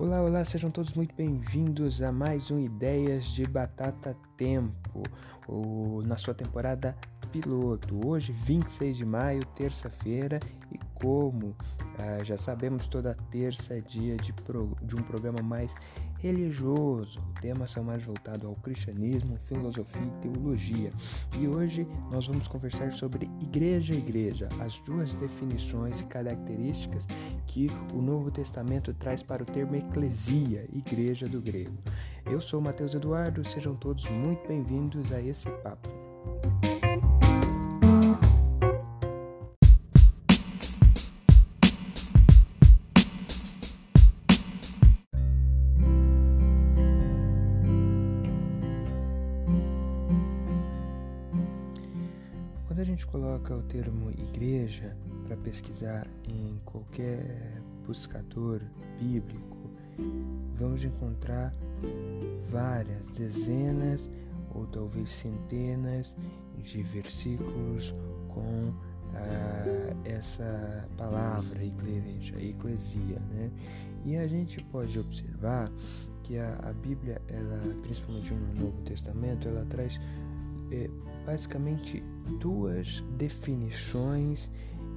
Olá, olá, sejam todos muito bem-vindos a mais um Ideias de Batata Tempo, o, na sua temporada piloto. Hoje, 26 de maio, terça-feira, e como ah, já sabemos, toda terça é dia de, pro, de um programa mais religioso. Temas são mais voltados ao cristianismo, filosofia e teologia. E hoje nós vamos conversar sobre igreja e igreja, as duas definições e características que o Novo Testamento traz para o termo eclesia, igreja do grego. Eu sou Mateus Eduardo, sejam todos muito bem-vindos a esse papo. Gente coloca o termo igreja para pesquisar em qualquer buscador bíblico, vamos encontrar várias dezenas ou talvez centenas de versículos com ah, essa palavra igreja, eclesia, né? E a gente pode observar que a, a Bíblia, ela, principalmente no Novo Testamento, ela traz é, basicamente duas definições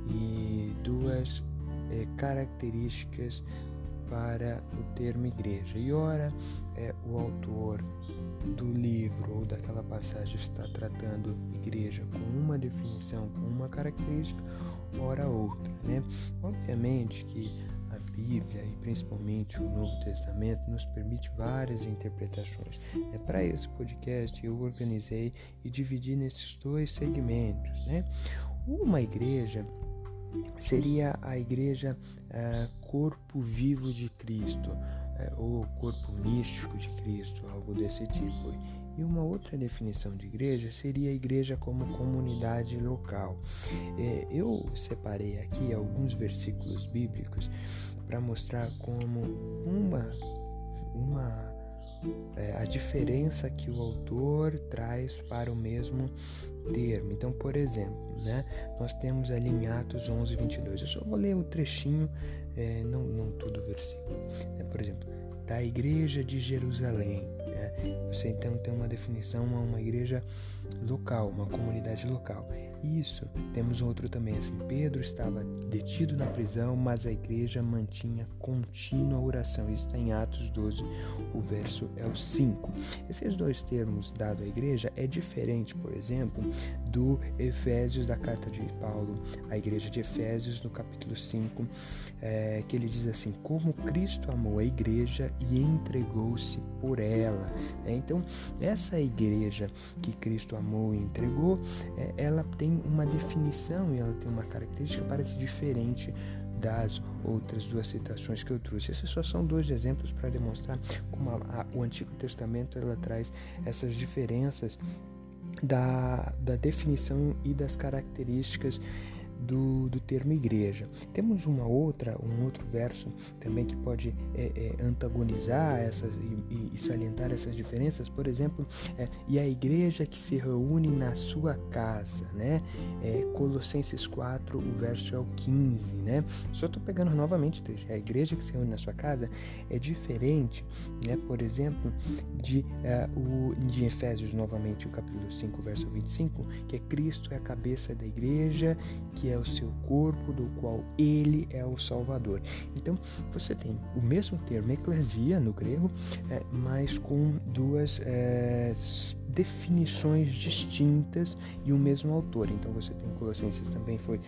e duas é, características para o termo igreja. E ora, é, o autor do livro ou daquela passagem está tratando igreja com uma definição, com uma característica, ora outra, né? Obviamente que Bíblia e principalmente o Novo Testamento nos permite várias interpretações. É para esse podcast eu organizei e dividi nesses dois segmentos, né? Uma igreja seria a igreja é, corpo vivo de Cristo é, ou corpo místico de Cristo, algo desse tipo. E uma outra definição de igreja seria a igreja como comunidade local. É, eu separei aqui alguns versículos bíblicos para mostrar como uma, uma é, a diferença que o autor traz para o mesmo termo. Então, por exemplo, né, nós temos ali em Atos 11, 22. Eu só vou ler o um trechinho, é, não, não todo o versículo. É, por exemplo, da igreja de Jerusalém. Né, você então tem uma definição a uma igreja local, uma comunidade local. Isso, temos outro também assim. Pedro estava detido na prisão, mas a igreja mantinha contínua oração. Isso está em Atos 12, o verso é o 5. Esses dois termos dado à igreja é diferente, por exemplo, do Efésios da carta de Paulo à igreja de Efésios, no capítulo 5, é, que ele diz assim: Como Cristo amou a igreja e entregou-se por ela. É, então, essa igreja que Cristo amou e entregou, é, ela tem tem uma definição e ela tem uma característica parece diferente das outras duas citações que eu trouxe. Esses só são dois exemplos para demonstrar como a, a, o Antigo Testamento ela traz essas diferenças da, da definição e das características do, do termo igreja. Temos uma outra, um outro verso também que pode é, é, antagonizar essas e, e, salientar essas diferenças. Por exemplo, é, e a igreja que se reúne na sua casa, né? É, Colossenses 4, o verso é o 15, né? Só estou pegando novamente a igreja que se reúne na sua casa é diferente, né? Por exemplo, de, uh, o, de Efésios novamente, o capítulo 5, verso 25, que é Cristo é a cabeça da igreja, que é o seu corpo, do qual ele é o Salvador. Então, você tem o mesmo termo eclesia no grego, é, mas com duas é, definições distintas e o mesmo autor. Então, você tem Colossenses também foi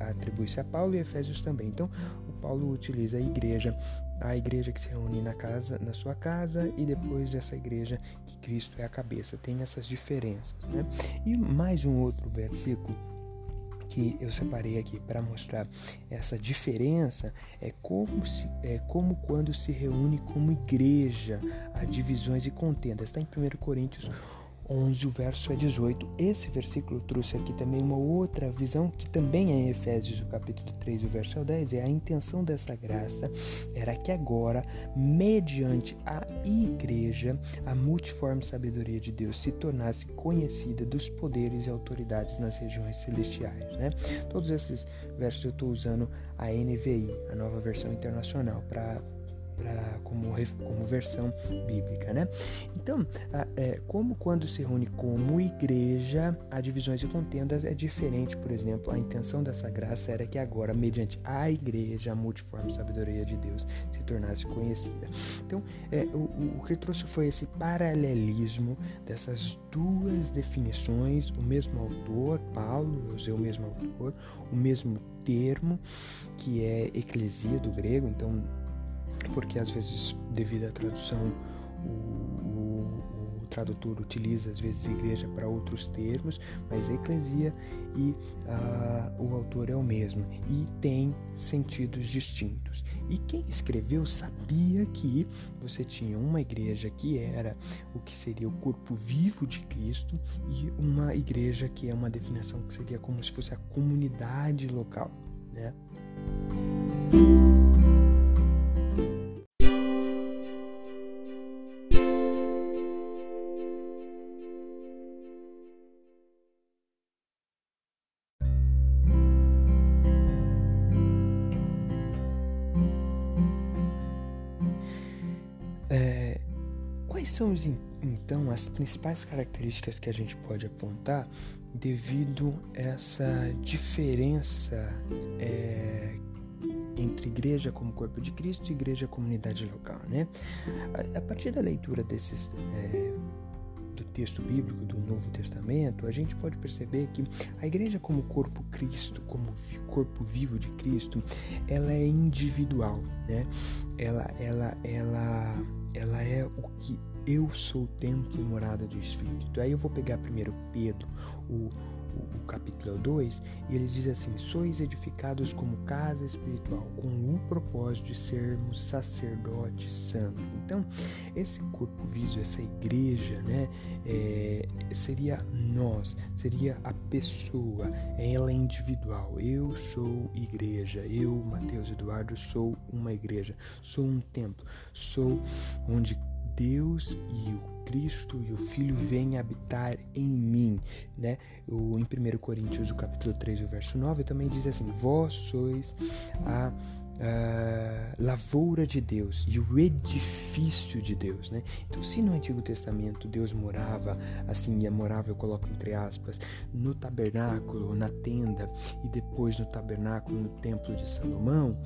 atribui-se a Paulo e Efésios também. Então, o Paulo utiliza a igreja, a igreja que se reúne na casa, na sua casa e depois essa igreja que Cristo é a cabeça. Tem essas diferenças, né? E mais um outro versículo que eu separei aqui para mostrar essa diferença é como, se, é como quando se reúne como igreja, há divisões e contendas. Está em 1 Coríntios 11, o verso é 18. Esse versículo trouxe aqui também uma outra visão, que também é em Efésios, o capítulo 3, o verso é 10. É a intenção dessa graça era que agora, mediante a igreja, a multiforme sabedoria de Deus se tornasse conhecida dos poderes e autoridades nas regiões celestiais. Né? Todos esses versos eu estou usando a NVI, a nova versão internacional, para pra, como, como versão bíblica, né? Então, é, como quando se reúne como igreja, há divisões e contendas é diferente, por exemplo, a intenção dessa graça era que agora, mediante a igreja, a multiforme sabedoria de Deus se tornasse conhecida. Então, é, o, o que trouxe foi esse paralelismo dessas duas definições, o mesmo autor, Paulo, usei o mesmo autor, o mesmo termo, que é eclesia do grego, então, porque às vezes, devido à tradução, o, tradutor utiliza às vezes igreja para outros termos, mas a eclesia e ah, o autor é o mesmo e tem sentidos distintos. E quem escreveu sabia que você tinha uma igreja que era o que seria o corpo vivo de Cristo e uma igreja que é uma definição que seria como se fosse a comunidade local, né? São então as principais características que a gente pode apontar devido a essa diferença é, entre igreja como corpo de Cristo e igreja comunidade local, né? A, a partir da leitura desses é, do texto bíblico do Novo Testamento, a gente pode perceber que a igreja como corpo Cristo, como corpo vivo de Cristo, ela é individual, né? Ela, ela, ela, ela é o que eu sou o templo morada do Espírito. Aí eu vou pegar primeiro Pedro, o, o, o, capítulo 2, e ele diz assim: Sois edificados como casa espiritual, com o propósito de sermos sacerdotes santos. Então, esse corpo vivo, essa igreja, né, é, seria nós, seria a pessoa, ela é individual. Eu sou igreja, eu, Mateus Eduardo, sou uma igreja, sou um templo, sou onde Deus e o Cristo e o Filho vêm habitar em mim, né? O, em 1 Coríntios, o capítulo 3, o verso 9, também diz assim: Vós sois a Uh, lavoura de Deus e o edifício de Deus, né? Então, se no Antigo Testamento Deus morava, assim, morava, eu coloco entre aspas, no tabernáculo, na tenda e depois no tabernáculo, no templo de Salomão,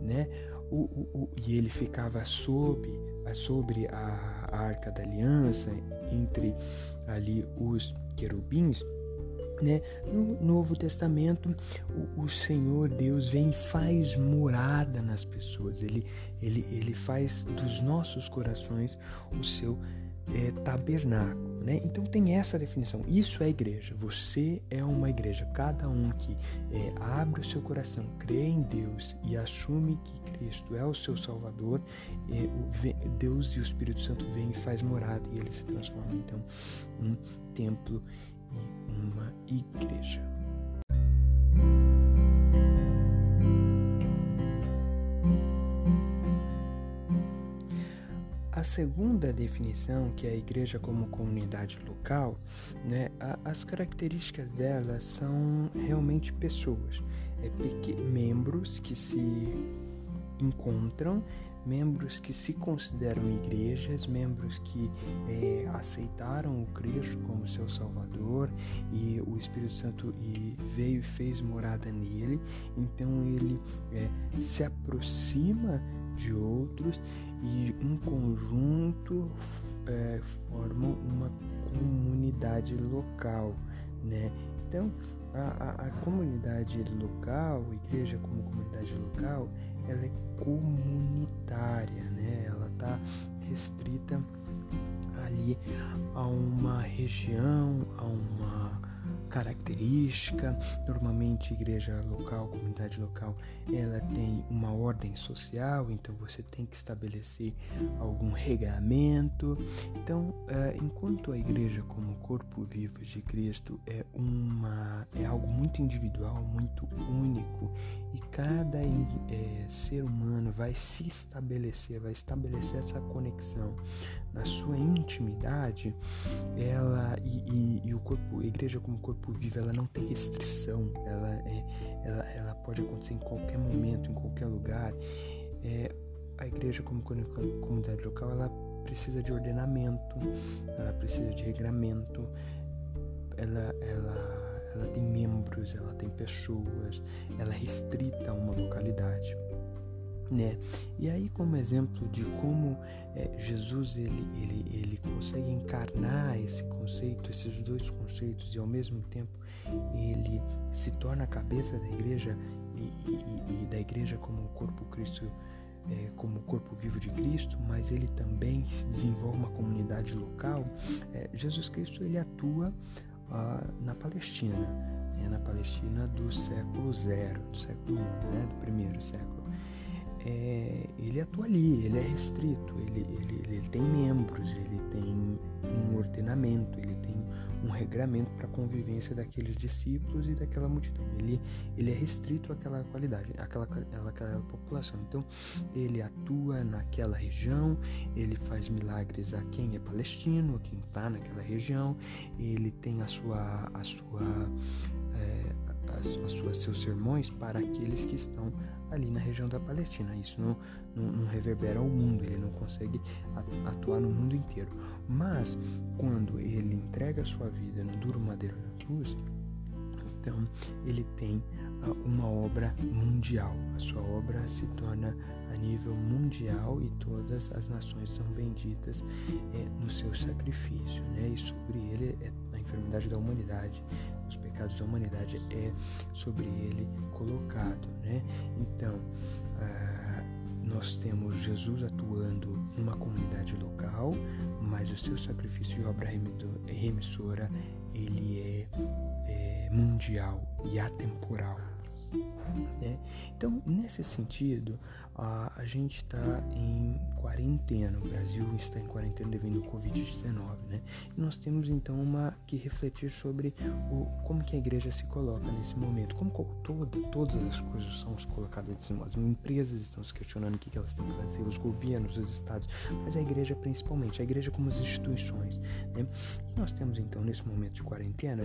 né? O, o, o, e ele ficava sob sobre a, a arca da aliança, entre ali os querubins, né? No Novo Testamento, o, o, Senhor Deus vem e faz morada nas pessoas. Ele, ele, ele faz dos nossos corações o seu é, tabernáculo. Né? Então tem essa definição. Isso é igreja. Você é uma igreja. Cada um que é, abre o seu coração, crê em Deus e assume que Cristo é o seu Salvador, é, o, Deus e o Espírito Santo vêm e faz morada e ele se transforma então um templo e uma igreja. A segunda definição, que é a igreja como comunidade local, né, a, as características dela são realmente pessoas, é, membros que se encontram, membros que se consideram igrejas, membros que é, aceitaram o Cristo como seu Salvador e o Espírito Santo e veio e fez morada nele, então ele é, se aproxima de outros e um conjunto é, formam uma comunidade local, né? Então a, a, a, comunidade local, a igreja como comunidade local, ela é comunitária, né? Ela está restrita ali a uma região, a uma característica. Normalmente, igreja local, comunidade local, ela tem uma ordem social, então você tem que estabelecer algum regramento. Então, é, enquanto a igreja como corpo vivo de Cristo é uma é algo muito individual, muito único e cada é, ser humano vai se estabelecer, vai estabelecer essa conexão na sua intimidade, ela e, e, e, o corpo, a igreja como corpo vivo, ela não tem restrição, ela, é, ela, ela pode acontecer em qualquer momento, em qualquer lugar. É, a igreja como comunidade local ela precisa de ordenamento, ela precisa de regramento, ela, ela, ela tem membros, ela tem pessoas, ela é restrita a uma localidade. Né? E aí como exemplo de como é, Jesus ele, ele, ele consegue encarnar esse conceito, esses dois conceitos e ao mesmo tempo ele se torna a cabeça da igreja e, e, e da igreja como o corpo Cristo é, como corpo vivo de Cristo, mas ele também se desenvolve uma comunidade local. É, Jesus Cristo ele atua ah, na Palestina, né, na Palestina do século zero, do século I, né, do primeiro século. É, ele atua ali, ele é restrito, ele, ele, ele tem membros, ele tem um ordenamento, ele tem um regramento para a convivência daqueles discípulos e daquela multidão. Ele, ele é restrito àquela qualidade, àquela, àquela população. Então, ele atua naquela região, ele faz milagres a quem é palestino, a quem está naquela região, ele tem a sua, a sua é, as, as suas, seus sermões para aqueles que estão ali na região da Palestina. Isso não, não, não reverbera ao mundo, ele não consegue atuar no mundo inteiro. Mas quando ele entrega a sua vida no duro madeiro da cruz, então ele tem uh, uma obra mundial. A sua obra se torna a nível mundial e todas as nações são benditas é, no seu sacrifício, né? E sobre ele é a enfermidade da humanidade pecados da humanidade é sobre ele colocado, né? Então, ah, nós temos Jesus atuando numa comunidade local, mas o seu sacrifício e obra remissora ele é, é mundial e atemporal. Né? Então, nesse sentido, a, a gente está em quarentena, o Brasil está em quarentena devido ao Covid-19, né? E nós temos então uma que refletir sobre o, como que a igreja se coloca nesse momento, como toda, todas as coisas são colocadas nesse momento. As empresas estão se questionando o que, que elas têm que fazer, os governos, os estados, mas a igreja principalmente, a igreja como as instituições, né? E nós temos então nesse momento de quarentena,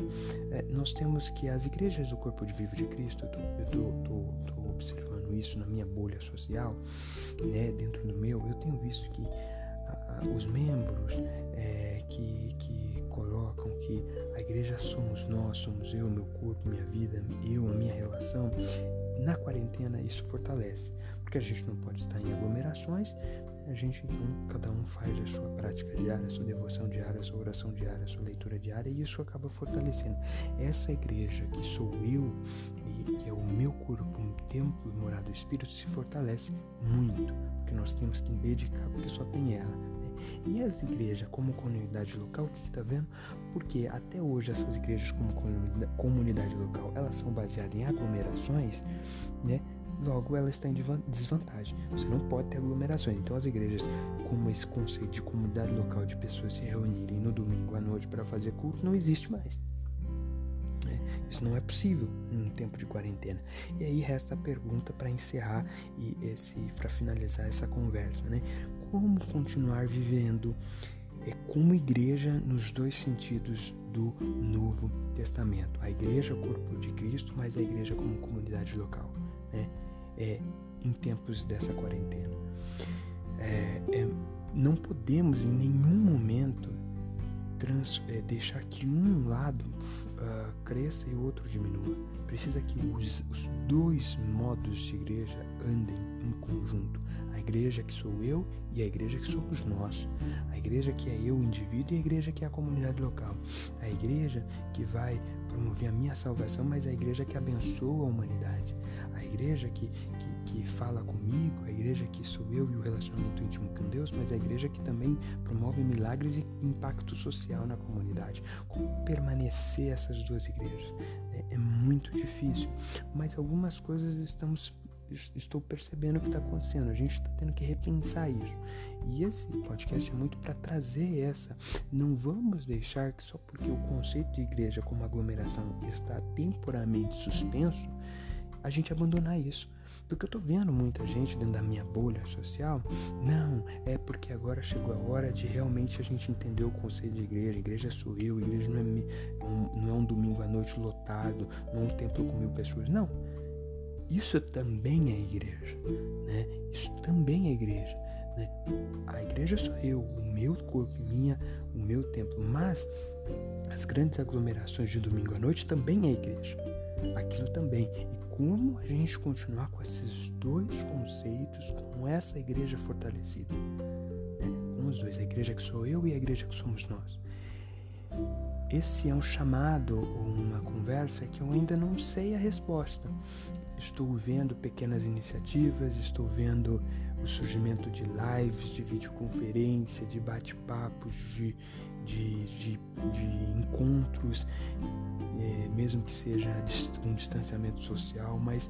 é, nós temos que as igrejas do corpo de vivo de Cristo, eu estou observando isso na minha bolha social, né, dentro do meu, eu tenho visto que os membros é, que, que colocam que a igreja somos nós, somos eu, meu corpo, minha vida, eu, a minha relação, na quarentena isso fortalece, porque a gente não pode estar em aglomerações, a gente então, cada um faz a sua prática diária, a sua devoção diária, a sua oração diária, a sua leitura diária, e isso acaba fortalecendo. Essa igreja que sou eu e que é o meu corpo, um templo morado do Espírito, se fortalece muito, porque nós temos que dedicar, porque só tem ela. Né? E as igrejas, como comunidade local, o que está vendo? Porque até hoje essas igrejas como comunidade local, elas são baseadas em aglomerações, né? Logo ela está em desvantagem. Você não pode ter aglomerações. Então as igrejas, como esse conceito de comunidade local de pessoas se reunirem no domingo à noite para fazer culto, não existe mais. É, isso não é possível num tempo de quarentena. E aí resta a pergunta para encerrar e esse para finalizar essa conversa, né? Como continuar vivendo é, como igreja nos dois sentidos do Novo Testamento? A igreja, o corpo de Cristo, mas a igreja como comunidade local, né? É, em tempos dessa quarentena. É, é, não podemos em nenhum momento trans, é, deixar que um lado uh, cresça e o outro diminua. Precisa que os, os dois modos de igreja andem em conjunto. A igreja que sou eu e a igreja que somos nós. A igreja que é eu, o indivíduo, e a igreja que é a comunidade local. A igreja que vai promover a minha salvação, mas a igreja que abençoa a humanidade igreja que, que, que fala comigo, a igreja que sou eu e o relacionamento íntimo com Deus, mas a igreja que também promove milagres e impacto social na comunidade. Como permanecer essas duas igrejas? É, é muito difícil, mas algumas coisas estamos estou percebendo o que está acontecendo. A gente está tendo que repensar isso. E esse podcast é muito para trazer essa. Não vamos deixar que só porque o conceito de igreja como aglomeração está temporariamente suspenso, a gente abandonar isso. Porque eu tô vendo muita gente dentro da minha bolha social, não, é porque agora chegou a hora de realmente a gente entender o conceito de igreja. Igreja sou eu, igreja não é, não é um domingo à noite lotado, não é um templo com mil pessoas. Não. Isso também é igreja, né? Isso também é igreja. Né? A igreja sou eu, o meu corpo minha, o meu templo. Mas as grandes aglomerações de domingo à noite também é igreja. Aquilo também. E como a gente continuar com esses dois conceitos, com essa igreja fortalecida? Né? Com os dois, a igreja que sou eu e a igreja que somos nós. Esse é um chamado ou uma conversa que eu ainda não sei a resposta. Estou vendo pequenas iniciativas, estou vendo o surgimento de lives, de videoconferência, de bate-papos, de, de, de, de, encontros, é, mesmo que seja um distanciamento social, mas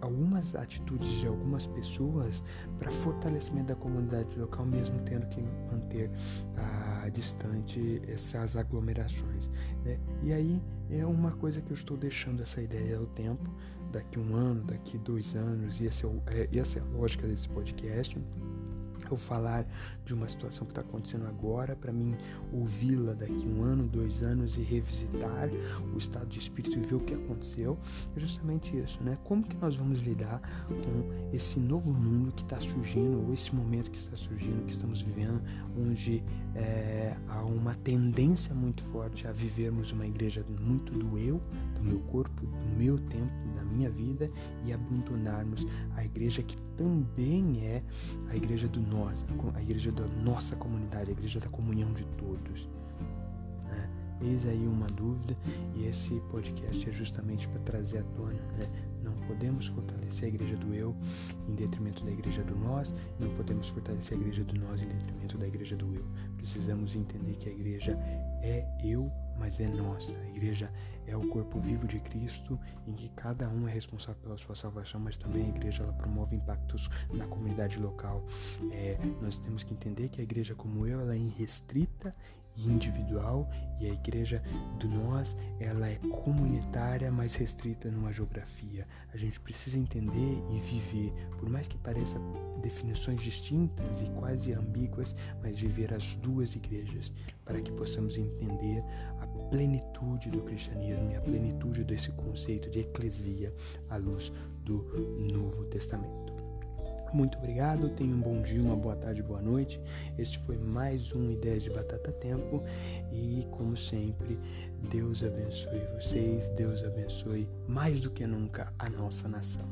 algumas atitudes de algumas pessoas para fortalecimento da comunidade local, mesmo tendo que manter a, distante essas aglomerações. Né? E aí é uma coisa que eu estou deixando essa ideia ao tempo, daqui um ano, daqui dois anos, e essa é, essa a lógica desse podcast eu falar de uma situação que está acontecendo agora, para mim ouvi-la daqui um ano, dois anos e revisitar o estado de espírito e ver o que aconteceu, é justamente isso, né? Como que nós vamos lidar com esse novo mundo que está surgindo, ou esse momento que está surgindo, que estamos vivendo, onde é, há uma tendência muito forte a vivermos uma igreja muito do eu, do meu corpo, do meu tempo, da minha vida e abandonarmos a igreja que também é a igreja do nós, a igreja da nossa comunidade, a igreja da comunhão de todos. Né? Eis aí uma dúvida e esse podcast é justamente para trazer à tona. Né? Não podemos fortalecer a igreja do eu em detrimento da igreja do nós, não podemos fortalecer a igreja do nós em detrimento da igreja do eu. Precisamos entender que a igreja é eu mas é nossa. A igreja é o corpo vivo de Cristo, em que cada um é responsável pela sua salvação, mas também a igreja ela promove impactos na comunidade local. É, nós temos que entender que a igreja como eu ela é irrestrita individual e a igreja do nós ela é comunitária mas restrita numa geografia a gente precisa entender e viver por mais que pareça definições distintas e quase ambíguas mas viver as duas igrejas para que possamos entender a plenitude do cristianismo e a plenitude desse conceito de eclesia à luz do Novo Testamento. Muito obrigado, tenha um bom dia, uma boa tarde, boa noite. Este foi mais um Ideias de Batata Tempo e, como sempre, Deus abençoe vocês, Deus abençoe mais do que nunca a nossa nação.